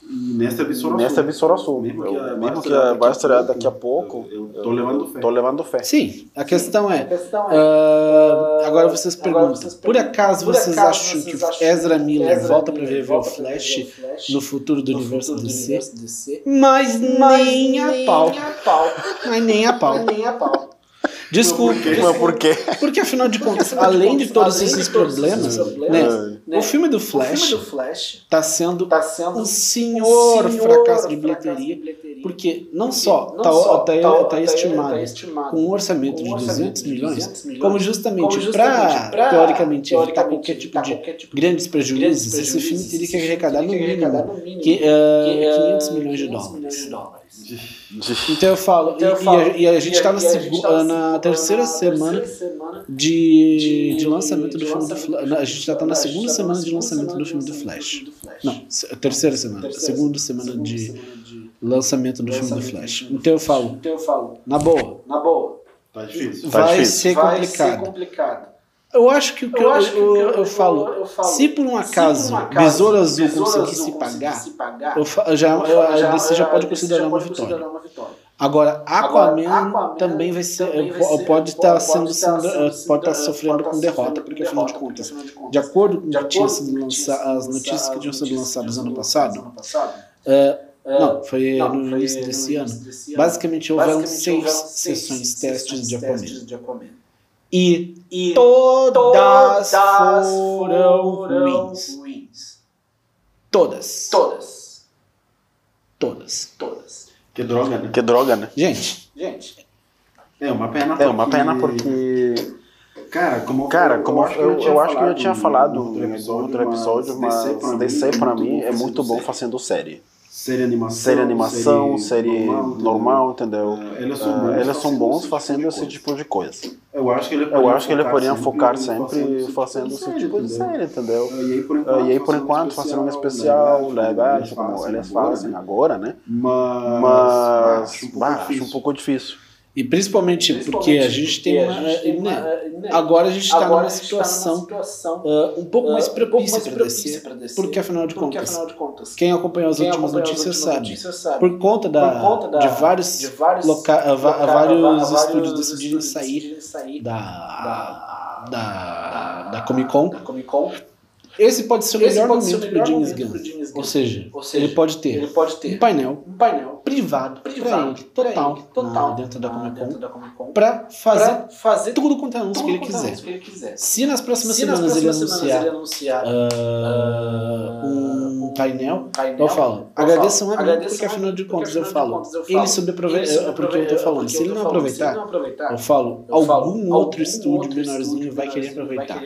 nessa emissora nessa emissora sul. Mesmo que, eu, mesmo que vai estrear daqui a pouco, eu, eu tô, levando fé. tô levando fé. Sim, a questão é. A questão é uh, agora vocês perguntam: vocês por acaso por vocês acaso acham que acham Ezra Miller Ezra volta para viver o Flash, Flash no futuro do no universo futuro DC? DC? Mas, Mas nem a pau. Mas nem a pau. nem a pau. Desculpe. Mas por quê? Porque afinal de contas, além de todos esses problemas, né, né, o filme do Flash está sendo, tá sendo um senhor, um senhor fracasso de bilheteria, porque não só está tá, tá, tá, tá estimado, estimado com um orçamento de 200 milhões, como justamente para, teoricamente, evitar qualquer tipo de tipo grandes prejuízos, esse filme teria que arrecadar no mínimo que, uh, 500 milhões de dólares. Então eu falo, então eu e, falo e, a, e, a, gente está na, tá na, terceira semana de, de lançamento do filme do Flash. A gente já está na segunda semana de lançamento do filme do Flash. Não, terceira semana. Segunda semana de lançamento do filme do Flash. Então eu falo, então eu falo na boa. Na boa. Tá difícil. Vai, tá difícil. Ser, complicado. vai ser complicado. Eu acho que o que eu, eu, eu, eu, falo, falo, se por um acaso, um acaso Besouro Azul Besouro conseguisse Azul pagar, já, a DC já pode considerar uma vitória. Uma vitória. Agora, Aquaman, Agora, Aquaman também vai ser, também vai ser pode estar tá sendo, sendo, pode estar tá sofrendo com derrota, porque afinal de contas, de acordo com as notícias que tinham sido lançadas ano passado, uh, não, foi não, no início desse ano. Basicamente, houveram seis sessões testes de Aquaman. E, e todas, todas foram, foram ruins. ruins. Todas. Todas. Todas. Todas. Que droga, né? Que droga, né? Gente. Gente. É uma pena. É uma pena porque. Cara, como, Cara, como eu, eu, acho que eu já tinha falado em outro episódio, mas DC pra mim é muito bom fazendo série. Série animação, série, animação, série, normal, normal, entendeu? Uh, eles são bons, uh, eles são bons fazendo esse tipo de coisa. Eu acho que ele eu acho que ele poderia focar sempre fazendo esse tipo de série, entendeu? E aí, por enquanto, aí, por enquanto fazendo um especial legal, como eles fazem agora, né? Mas, bah, acho um pouco difícil. E principalmente, porque a gente tem uma. Né, né, agora a gente está numa situação, tá situação uh, um pouco uh, mais propícia para descer, descer, porque afinal de, porque, contas, afinal de contas, quem acompanhou as quem últimas notícias, sabe, sabe, por conta, da, por conta da, de vários, de vários, loca, uh, loca, vários estúdios decidirem sair, sair da, da, da, da Comic Con, esse pode ser o melhor momento para o James Gunn. Ou seja, Ou seja ele, pode ter ele pode ter um painel, um painel privado, privado ele, total, ele, total dentro da Comic Con, para fazer, fazer tudo quanto é anúncio que ele quiser. Que ele quiser. Se nas próximas Se semanas, nas próximas ele, anunciar, ele anunciar uh, um painel, painel eu falo, agradeço um amigo, porque afinal de contas eu falo, ele sobreaproveita, porque eu estou falando, se ele não aproveitar, eu falo, algum outro estúdio menorzinho vai querer aproveitar.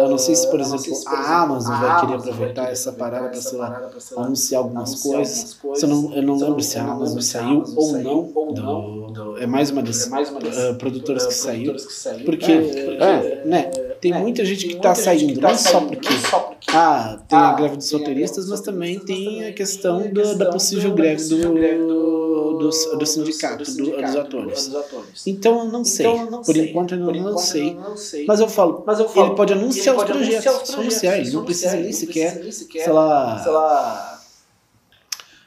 Eu não sei se, por exemplo, a Amazon vai querer aproveitar essa parada para, sei lá, anunciar algumas coisas. Eu não, eu não lembro se a Amazon saiu ou não. Do, do, é mais uma das uh, produtoras que saiu. Porque, é, né, tem muita gente que está saindo, não só porque ah, tem a greve dos roteiristas, mas também tem a questão da possível greve do, do, do sindicato do, dos atores. Então eu não sei. Por enquanto eu não, não sei. Mas eu falo, ele pode anunciar os projetos. Só anunciar, ele não precisa nem sequer sei lá, sei lá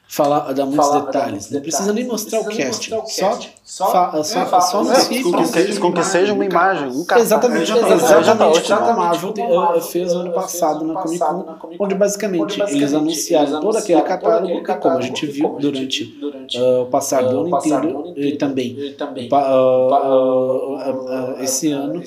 falar, dar muitos falar, detalhes. Não precisa nem mostrar o cast. Só, só, fa, só, é, só. Com, que, com que seja uma imagem, um cartaz. Exatamente, exatamente. como a Marvel fez ano passado na Comic Con, onde basicamente eles anunciaram todo aquele catálogo e como a gente viu durante uh, o passar do ano inteiro e também. Uh, esse ano,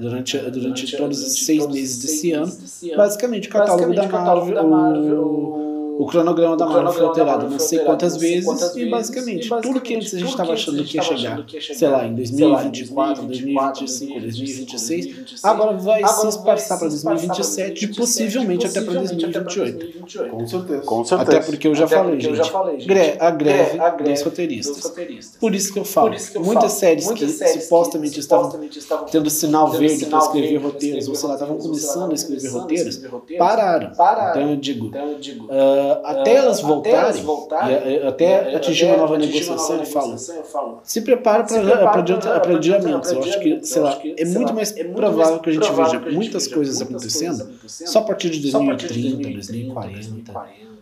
durante, durante todos os seis meses desse ano, basicamente o catálogo da Marvel, o cronograma da Marvel foi alterado não sei quantas vezes, quantas e, basicamente, tudo que antes a gente estava achando que ia chegar, sei lá, em 2024, 2025, 2026, agora vai se espaçar para 2027 e possivelmente até para 2028. Com certeza. Com certeza. Até porque eu já falei, gente, a greve dos roteiristas. Por isso que eu falo, muitas séries que supostamente estavam tendo sinal verde para escrever roteiros, ou sei lá, estavam começando a escrever roteiros, pararam. Então eu digo, uh, até elas voltarem, até, voltarem, e, até e, atingir uma nova negociação, eu falo, se prepara para adiamentos. Eu acho que, sei lá, é muito mais provável que a gente veja muitas coisas acontecendo só a partir de 2030, 2040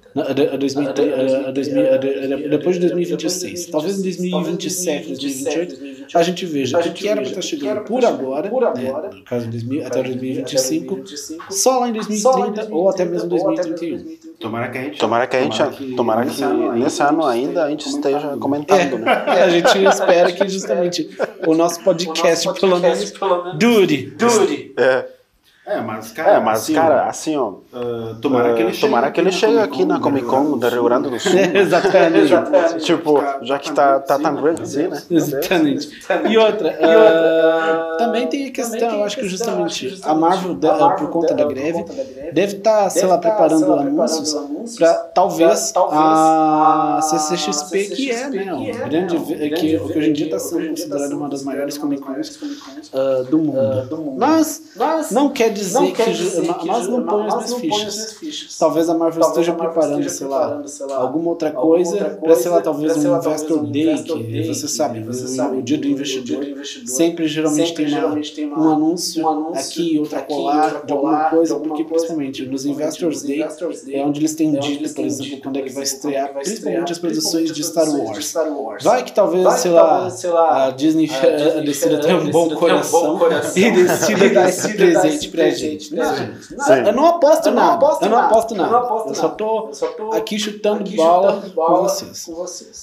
depois de 2026. Talvez em 2027, 2028, a gente veja o que era para estar chegando por agora, né, no caso até 2025, só lá em 2030 ou até mesmo 2031. Tomara que a gente, tomara que, a gente, tomara que, tomara que nesse ano ainda a gente esteja comentando, né? a gente espera que justamente o nosso podcast, pelo menos, dure. Dure. É. É, mas, cara, é, mas, assim, cara, assim, ó. Uh, tomara, que ele tomara que ele chegue aqui na Comic Con do Rio Grande do Sul. Exatamente. Exatamente. Tipo, já que tá, tá tão grande assim, né? Exatamente. E outra, uh, também tem a questão, eu acho que justamente a Marvel, por conta da greve, deve estar, tá, sei lá, preparando anúncios para talvez a CCXP, que é, né, o grande, que hoje em dia está sendo considerada uma das maiores Comic Cons do mundo. Mas não quer dizer não que, dizer que mas não põe as minhas fichas. fichas. Talvez a Marvel talvez esteja, preparando, sei lá, alguma outra coisa, para sei lá, talvez um Investor Day, que você sabe, o, dia do investidor, sempre geralmente tem um anúncio aqui, outra colar, de alguma coisa, porque principalmente nos Investors Day é onde eles têm dito, por exemplo, quando é que vai estrear, principalmente as produções de Star Wars. Vai que talvez, sei lá, a Disney decida ter um bom coração e decida dar esse presente pra gente. Não, eu não aposto nada. Não eu não aposto nada. Eu, só, tô aqui chutando, bola, com, vocês.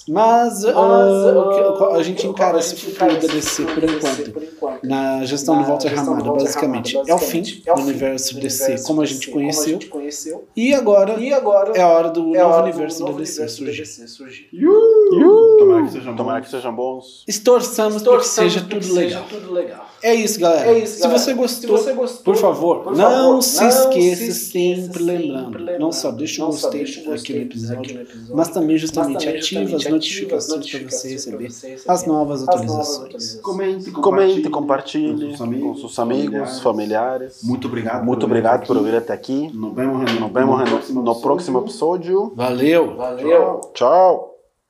Mas, Mas uh, a gente encara esse futuro da DC por enquanto. Na gestão do Walter Ramada, basicamente, é o fim do universo DC como a gente conheceu. conheceu. E agora, e agora é a hora do é novo hora universo do, da DC surgir. surgir. Tomara que sejam Tomara que sejam bons. Estorçamos para que seja tudo legal. tudo legal. É isso, galera. É isso, galera. Se, você gostou, Se você gostou, por favor, por não, favor, se, não esqueça, se esqueça sempre, lembrando, lembrando, não só deixa o gostei, aqui, no episódio, no mas também justamente, mas também ativa as notificações para você receber as novas atualizações. Comente, Comente, compartilhe com seus amigos, familiares. Muito obrigado. Muito obrigado por vir até aqui. Nos vemos no próximo episódio. Valeu. Valeu. Tchau.